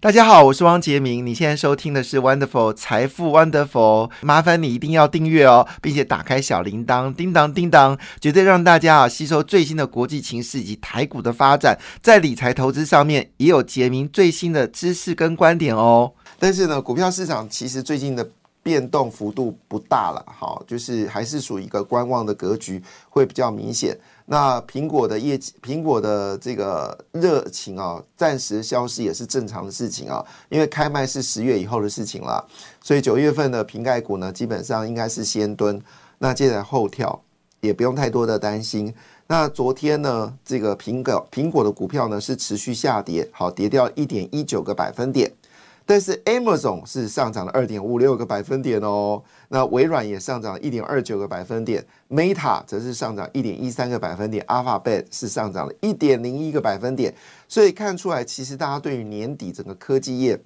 大家好，我是汪杰明。你现在收听的是 Wonderful 财富 Wonderful，麻烦你一定要订阅哦，并且打开小铃铛，叮当叮当，绝对让大家啊吸收最新的国际情势以及台股的发展，在理财投资上面也有杰明最新的知识跟观点哦。但是呢，股票市场其实最近的变动幅度不大了，好，就是还是属于一个观望的格局，会比较明显。那苹果的业绩，苹果的这个热情啊，暂时消失也是正常的事情啊，因为开卖是十月以后的事情了，所以九月份的瓶盖股呢，基本上应该是先蹲，那接着后跳，也不用太多的担心。那昨天呢，这个苹果苹果的股票呢是持续下跌，好，跌掉一点一九个百分点。但是 Amazon 是上涨了二点五六个百分点哦，那微软也上涨一点二九个百分点，Meta 则是上涨一点一三个百分点，Alphabet 是上涨了一点零一个百分点，所以看出来其实大家对于年底整个科技业。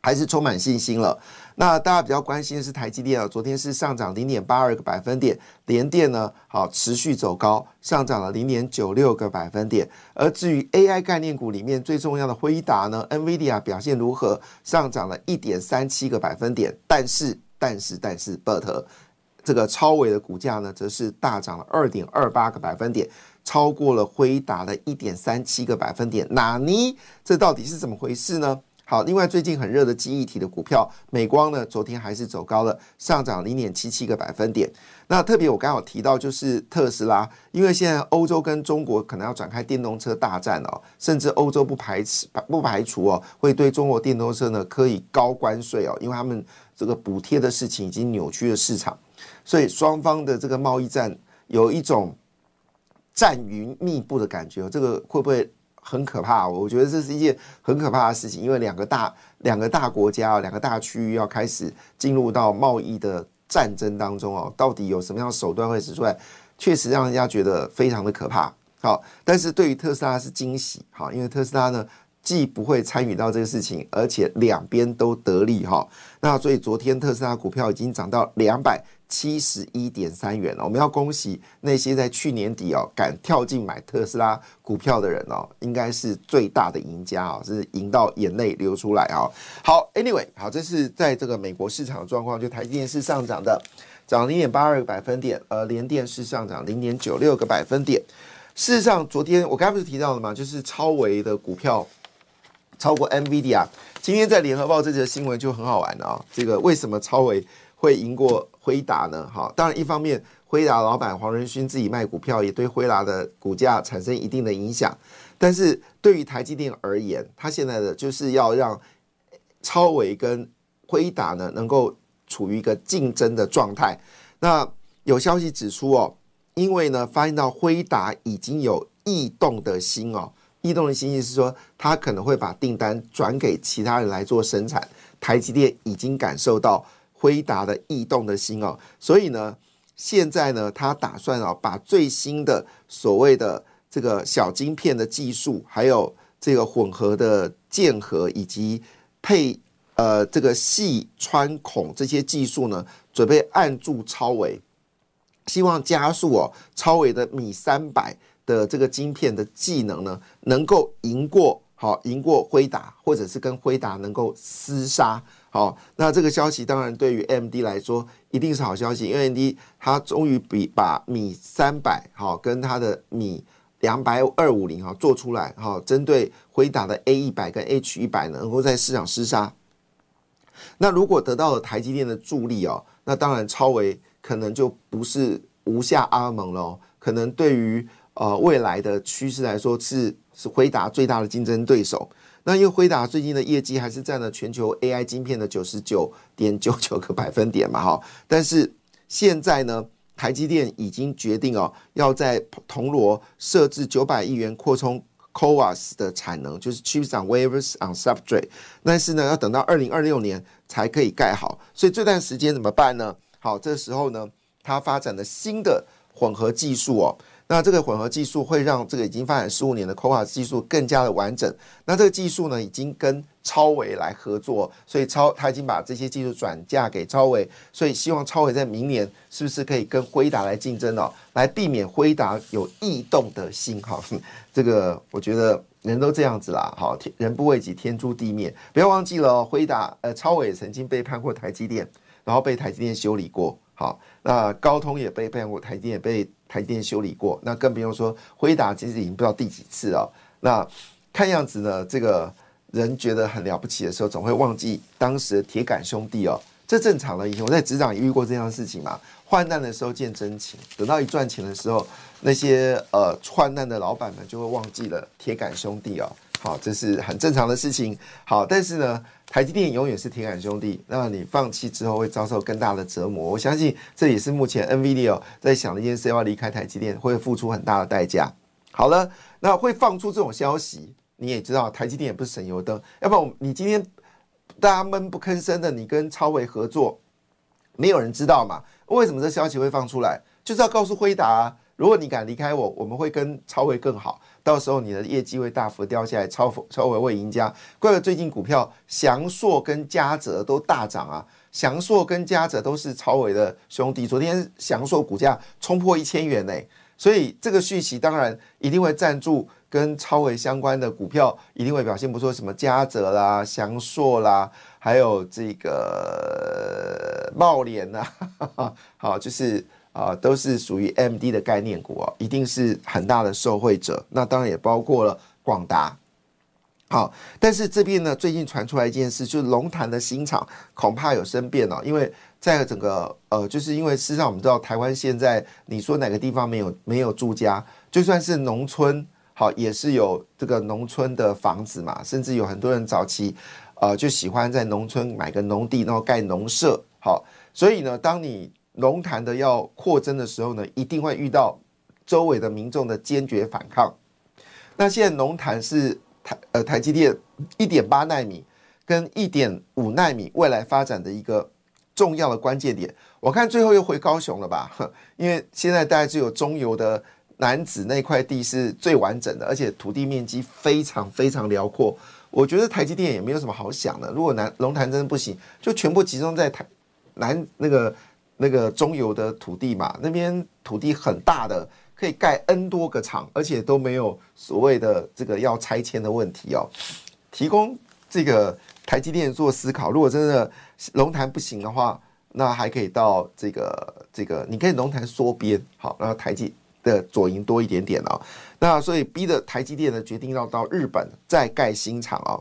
还是充满信心了。那大家比较关心的是台积电啊，昨天是上涨零点八二个百分点，联电呢好持续走高，上涨了零点九六个百分点。而至于 AI 概念股里面最重要的辉达呢，NVIDIA 表现如何？上涨了一点三七个百分点。但是但是但是，But 这个超伟的股价呢，则是大涨了二点二八个百分点，超过了辉达的一点三七个百分点。哪尼？这到底是怎么回事呢？好，另外最近很热的记忆体的股票，美光呢，昨天还是走高了，上涨零点七七个百分点。那特别我刚好提到就是特斯拉，因为现在欧洲跟中国可能要展开电动车大战哦，甚至欧洲不排斥不排除哦，会对中国电动车呢可以高关税哦，因为他们这个补贴的事情已经扭曲了市场，所以双方的这个贸易战有一种战云密布的感觉，这个会不会？很可怕，我觉得这是一件很可怕的事情，因为两个大两个大国家两个大区域要开始进入到贸易的战争当中哦，到底有什么样的手段会使出来，确实让人家觉得非常的可怕。好，但是对于特斯拉是惊喜，好，因为特斯拉呢既不会参与到这个事情，而且两边都得利哈。那所以昨天特斯拉股票已经涨到两百。七十一点三元，我们要恭喜那些在去年底哦敢跳进买特斯拉股票的人哦，应该是最大的赢家啊，是赢到眼泪流出来啊。好，Anyway，好，这是在这个美国市场的状况，就台积电是上涨的，涨零点八二个百分点，而联电是上涨零点九六个百分点。事实上，昨天我刚才不是提到了吗？就是超维的股票超过 NVIDIA，今天在联合报这则新闻就很好玩啊。这个为什么超维会赢过？辉达呢？哈，当然一方面，辉达老板黄仁勋自己卖股票，也对辉达的股价产生一定的影响。但是对于台积电而言，他现在的就是要让超伟跟辉达呢，能够处于一个竞争的状态。那有消息指出哦，因为呢，发现到辉达已经有异动的心哦，异动的心意是说，他可能会把订单转给其他人来做生产。台积电已经感受到。辉达的异动的心哦，所以呢，现在呢，他打算哦，把最新的所谓的这个小晶片的技术，还有这个混合的键合以及配呃这个细穿孔这些技术呢，准备按住超维，希望加速哦超维的米三百的这个晶片的技能呢，能够赢过好赢过辉达，或者是跟辉达能够厮杀。好，那这个消息当然对于 M D 来说一定是好消息，因为 M D 它终于比把米三百好跟它的米两百二五零哈做出来哈，针对回答的 A 一百跟 H 一百能够在市场厮杀。那如果得到了台积电的助力哦，那当然超维可能就不是无下阿蒙了，可能对于呃未来的趋势来说是是回答最大的竞争对手。那因为辉达最近的业绩还是占了全球 AI 晶片的九十九点九九个百分点嘛，哈。但是现在呢，台积电已经决定哦，要在铜锣设置九百亿元扩充 CoWAS 的产能，就是 Chips on Wafers on Substrate。但是呢，要等到二零二六年才可以盖好。所以这段时间怎么办呢？好，这时候呢，它发展的新的混合技术哦，那这个混合技术会让这个已经发展十五年的 Coa 技术更加的完整。那这个技术呢，已经跟超维来合作，所以超他已经把这些技术转嫁给超维，所以希望超维在明年是不是可以跟辉达来竞争哦，来避免辉达有异动的心哈。这个我觉得人都这样子啦，好，天人不为己，天诛地灭。不要忘记了，哦辉达呃超维也曾经背叛过台积电，然后被台积电修理过。好，那高通也被背叛过，台电也被。台电修理过，那更不用说辉达，其实已经不知道第几次了。那看样子呢，这个人觉得很了不起的时候，总会忘记当时的铁杆兄弟哦，这正常的。以前我在职场也遇过这样的事情嘛。患难的时候见真情，等到一赚钱的时候，那些呃患难的老板们就会忘记了铁杆兄弟哦。好，这是很正常的事情。好，但是呢。台积电永远是铁杆兄弟，那你放弃之后会遭受更大的折磨。我相信这也是目前 NVIDIA 在想的一件事，要离开台积电会付出很大的代价。好了，那会放出这种消息，你也知道台积电也不是省油灯，要不然你今天大家闷不吭声的，你跟超伟合作，没有人知道嘛？为什么这消息会放出来？就是要告诉辉达。如果你敢离开我，我们会跟超维更好。到时候你的业绩会大幅掉下来，超超维会赢家。怪不得最近股票祥硕跟嘉泽都大涨啊！祥硕跟嘉泽都是超维的兄弟。昨天祥硕股价冲破一千元呢，所以这个续息当然一定会赞助跟超维相关的股票，一定会表现不错。什么嘉泽啦、祥硕啦，还有这个茂联呐，好就是。啊，都是属于 M D 的概念股哦，一定是很大的受惠者。那当然也包括了广达。好，但是这边呢，最近传出来一件事，就是龙潭的新厂恐怕有生变了。因为在整个呃，就是因为事实上我们知道，台湾现在你说哪个地方没有没有住家，就算是农村，好也是有这个农村的房子嘛，甚至有很多人早期呃就喜欢在农村买个农地，然后盖农舍。好，所以呢，当你龙潭的要扩增的时候呢，一定会遇到周围的民众的坚决反抗。那现在龙潭是台呃台积电一点八纳米跟一点五纳米未来发展的一个重要的关键点。我看最后又回高雄了吧？因为现在大概只有中游的南子那块地是最完整的，而且土地面积非常非常辽阔。我觉得台积电也没有什么好想的。如果南龙潭真的不行，就全部集中在台南那个。那个中游的土地嘛，那边土地很大的，可以盖 N 多个厂，而且都没有所谓的这个要拆迁的问题哦。提供这个台积电做思考，如果真的龙潭不行的话，那还可以到这个这个，你可以龙潭缩边，好，然后台积的左营多一点点哦。那所以逼的台积电呢，决定要到日本再盖新厂哦。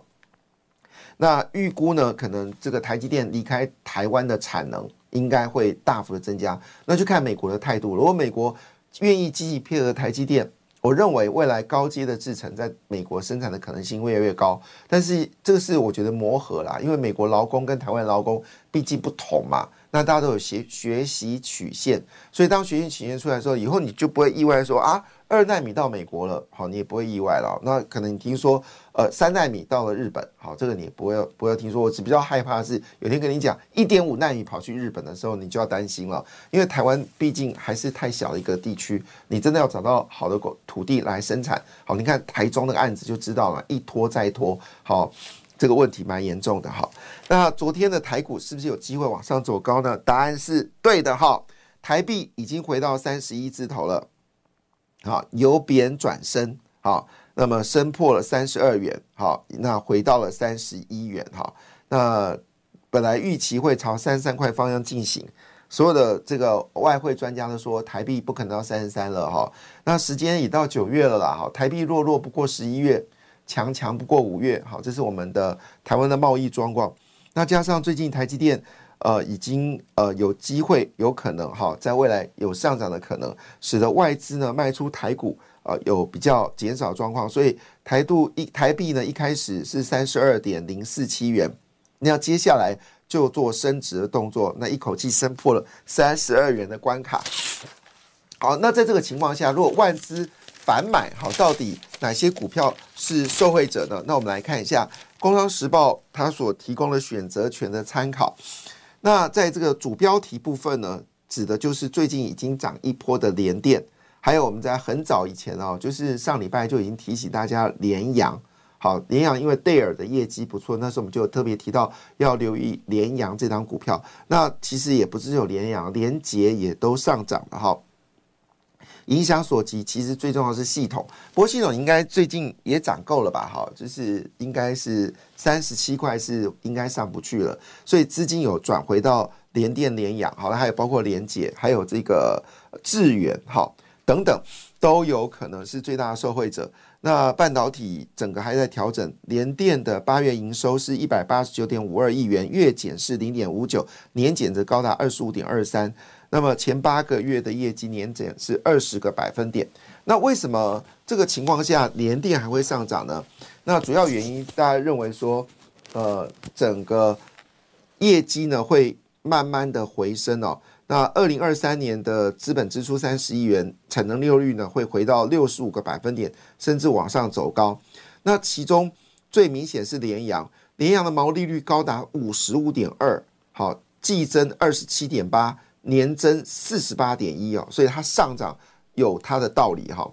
那预估呢，可能这个台积电离开台湾的产能。应该会大幅的增加，那就看美国的态度。如果美国愿意积极配合台积电，我认为未来高阶的制程在美国生产的可能性会越来越高。但是这个是我觉得磨合啦，因为美国劳工跟台湾劳工毕竟不同嘛。那大家都有学学习曲线，所以当学习曲线出来的时候，以后你就不会意外说啊。二纳米到美国了，好，你也不会意外了。那可能你听说，呃，三纳米到了日本，好，这个你也不会不会听说。我只比较害怕的是，有天跟你讲一点五纳米跑去日本的时候，你就要担心了，因为台湾毕竟还是太小的一个地区，你真的要找到好的土地来生产。好，你看台中那个案子就知道了，一拖再拖，好，这个问题蛮严重的。好，那昨天的台股是不是有机会往上走高呢？答案是对的。哈，台币已经回到三十一字头了。好，由贬转升，好，那么升破了三十二元，好，那回到了三十一元，哈，那本来预期会朝三十三块方向进行，所有的这个外汇专家都说台币不可能到三十三了，哈，那时间已到九月了啦，哈，台币弱弱不过十一月，强强不过五月，好，这是我们的台湾的贸易状况，那加上最近台积电。呃，已经呃有机会，有可能哈，在未来有上涨的可能，使得外资呢卖出台股，呃，有比较减少状况，所以台度一台币呢一开始是三十二点零四七元，那接下来就做升值的动作，那一口气升破了三十二元的关卡。好，那在这个情况下，如果外资反买，好，到底哪些股票是受惠者呢？那我们来看一下《工商时报》它所提供的选择权的参考。那在这个主标题部分呢，指的就是最近已经涨一波的联电，还有我们在很早以前哦，就是上礼拜就已经提醒大家联阳。好，联阳因为戴尔的业绩不错，那时候我们就特别提到要留意联阳这张股票。那其实也不是只有联阳，联捷也都上涨了哈。影响所及，其实最重要是系统。不过系统应该最近也涨够了吧？哈，就是应该是三十七块是应该上不去了，所以资金有转回到联电、联阳，好了，还有包括联捷，还有这个智远，好等等，都有可能是最大的受惠者。那半导体整个还在调整，联电的八月营收是一百八十九点五二亿元，月减是零点五九，年减则高达二十五点二三。那么前八个月的业绩年减是二十个百分点。那为什么这个情况下联电还会上涨呢？那主要原因大家认为说，呃，整个业绩呢会慢慢的回升哦。那二零二三年的资本支出三十亿元，产能利用率呢会回到六十五个百分点，甚至往上走高。那其中最明显是联阳，联阳的毛利率高达五十五点二，好，季增二十七点八，年增四十八点一哦，所以它上涨有它的道理哈。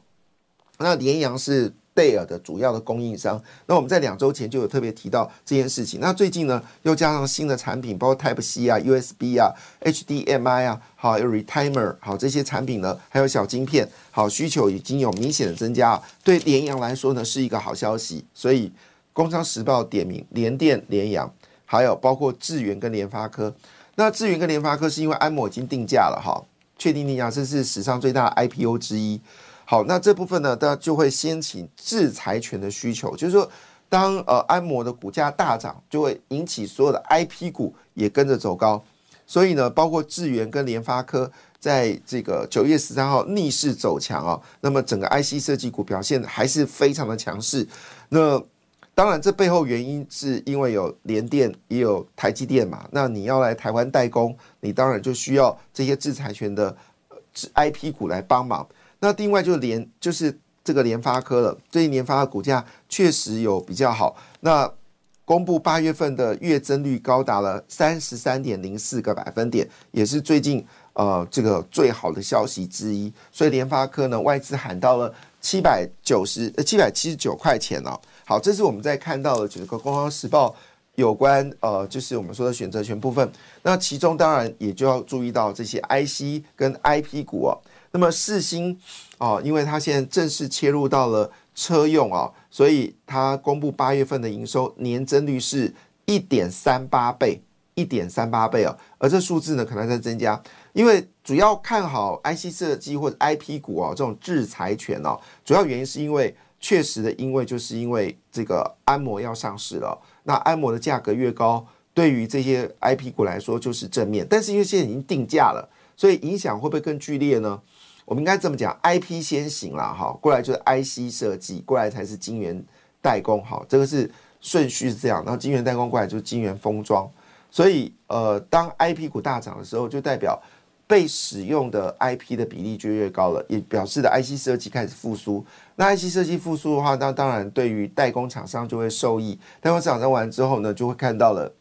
那联阳是。贝尔的主要的供应商，那我们在两周前就有特别提到这件事情。那最近呢，又加上新的产品，包括 Type C 啊、USB 啊、HDMI 啊，好有 Retimer 好这些产品呢，还有小晶片，好需求已经有明显的增加。对联阳来说呢，是一个好消息。所以《工商时报》点名联电、联阳，还有包括智源跟联发科。那智源跟联发科是因为安摩已经定价了哈，确定定价，这是史上最大的 IPO 之一。好，那这部分呢，大家就会掀起制裁权的需求，就是说，当呃安摩的股价大涨，就会引起所有的 IP 股也跟着走高，所以呢，包括智源跟联发科在这个九月十三号逆势走强啊，那么整个 IC 设计股表现还是非常的强势。那当然，这背后原因是因为有联电也有台积电嘛，那你要来台湾代工，你当然就需要这些制裁权的 IP 股来帮忙。那另外就是联，就是这个联发科了。最近联发的股价确实有比较好。那公布八月份的月增率高达了三十三点零四个百分点，也是最近呃这个最好的消息之一。所以联发科呢，外资喊到了七百九十呃七百七十九块钱哦。好，这是我们在看到的几个《工商时报》有关呃，就是我们说的选择权部分。那其中当然也就要注意到这些 IC 跟 IP 股哦。那么四星哦，因为它现在正式切入到了车用啊，所以它公布八月份的营收年增率是一点三八倍，一点三八倍哦，而这数字呢可能在增加，因为主要看好 IC 设计或者 IP 股哦这种制裁权哦，主要原因是因为确实的，因为就是因为这个安摩要上市了，那安摩的价格越高，对于这些 IP 股来说就是正面，但是因为现在已经定价了，所以影响会不会更剧烈呢？我们应该这么讲，IP 先行了哈，过来就是 IC 设计，过来才是晶圆代工，好，这个是顺序是这样，然后晶圆代工过来就是晶圆封装，所以呃，当 IP 股大涨的时候，就代表被使用的 IP 的比例就越高了，也表示的 IC 设计开始复苏。那 IC 设计复苏的话，那当然对于代工厂商就会受益，代工厂商完之后呢，就会看到了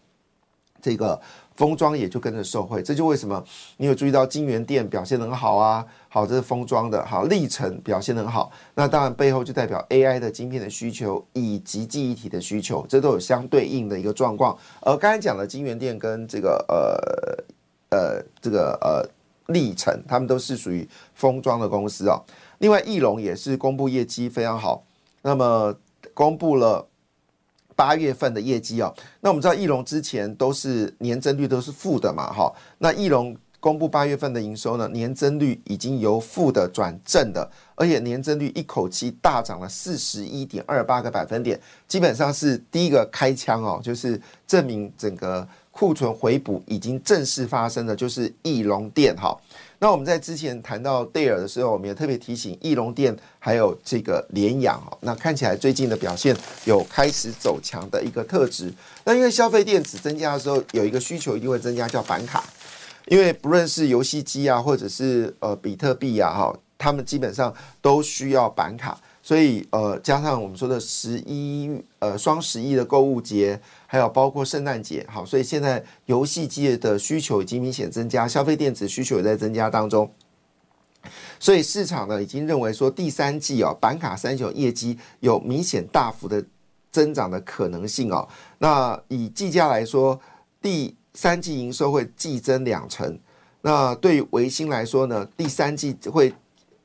这个。封装也就跟着受惠，这就为什么你有注意到金源店表现很好啊？好，这是封装的，好，历程表现很好。那当然背后就代表 AI 的晶片的需求以及记忆体的需求，这都有相对应的一个状况。而刚才讲的金源店跟这个呃呃这个呃历程，他们都是属于封装的公司啊。另外，翼龙也是公布业绩非常好，那么公布了。八月份的业绩哦，那我们知道翼龙之前都是年增率都是负的嘛，哈，那翼龙公布八月份的营收呢，年增率已经由负的转正的，而且年增率一口气大涨了四十一点二八个百分点，基本上是第一个开枪哦，就是证明整个库存回补已经正式发生的，就是翼龙电哈。那我们在之前谈到戴尔的时候，我们也特别提醒翼龙电还有这个联阳哈，那看起来最近的表现有开始走强的一个特质。那因为消费电子增加的时候，有一个需求一定会增加，叫板卡。因为不论是游戏机啊，或者是呃比特币啊，哈，他们基本上都需要板卡。所以呃，加上我们说的十一呃双十一的购物节。还有包括圣诞节，好，所以现在游戏机的需求已经明显增加，消费电子需求也在增加当中。所以市场呢已经认为说第三季哦，板卡三雄业绩有明显大幅的增长的可能性哦。那以技嘉来说，第三季营收会季增两成。那对于维新来说呢，第三季会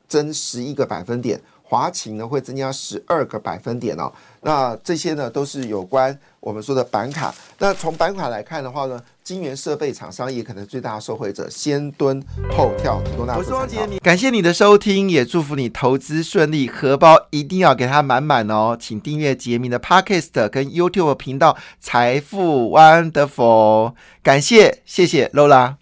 增十一个百分点。华勤呢会增加十二个百分点哦，那这些呢都是有关我们说的板卡。那从板卡来看的话呢，晶圆设备厂商也可能最大的受惠者，先蹲后跳。我是汪杰明，感谢你的收听，也祝福你投资顺利，荷包一定要给它满满哦。请订阅杰明的 Podcast 跟 YouTube 频道财富 Wonderful，感谢谢谢 Lola。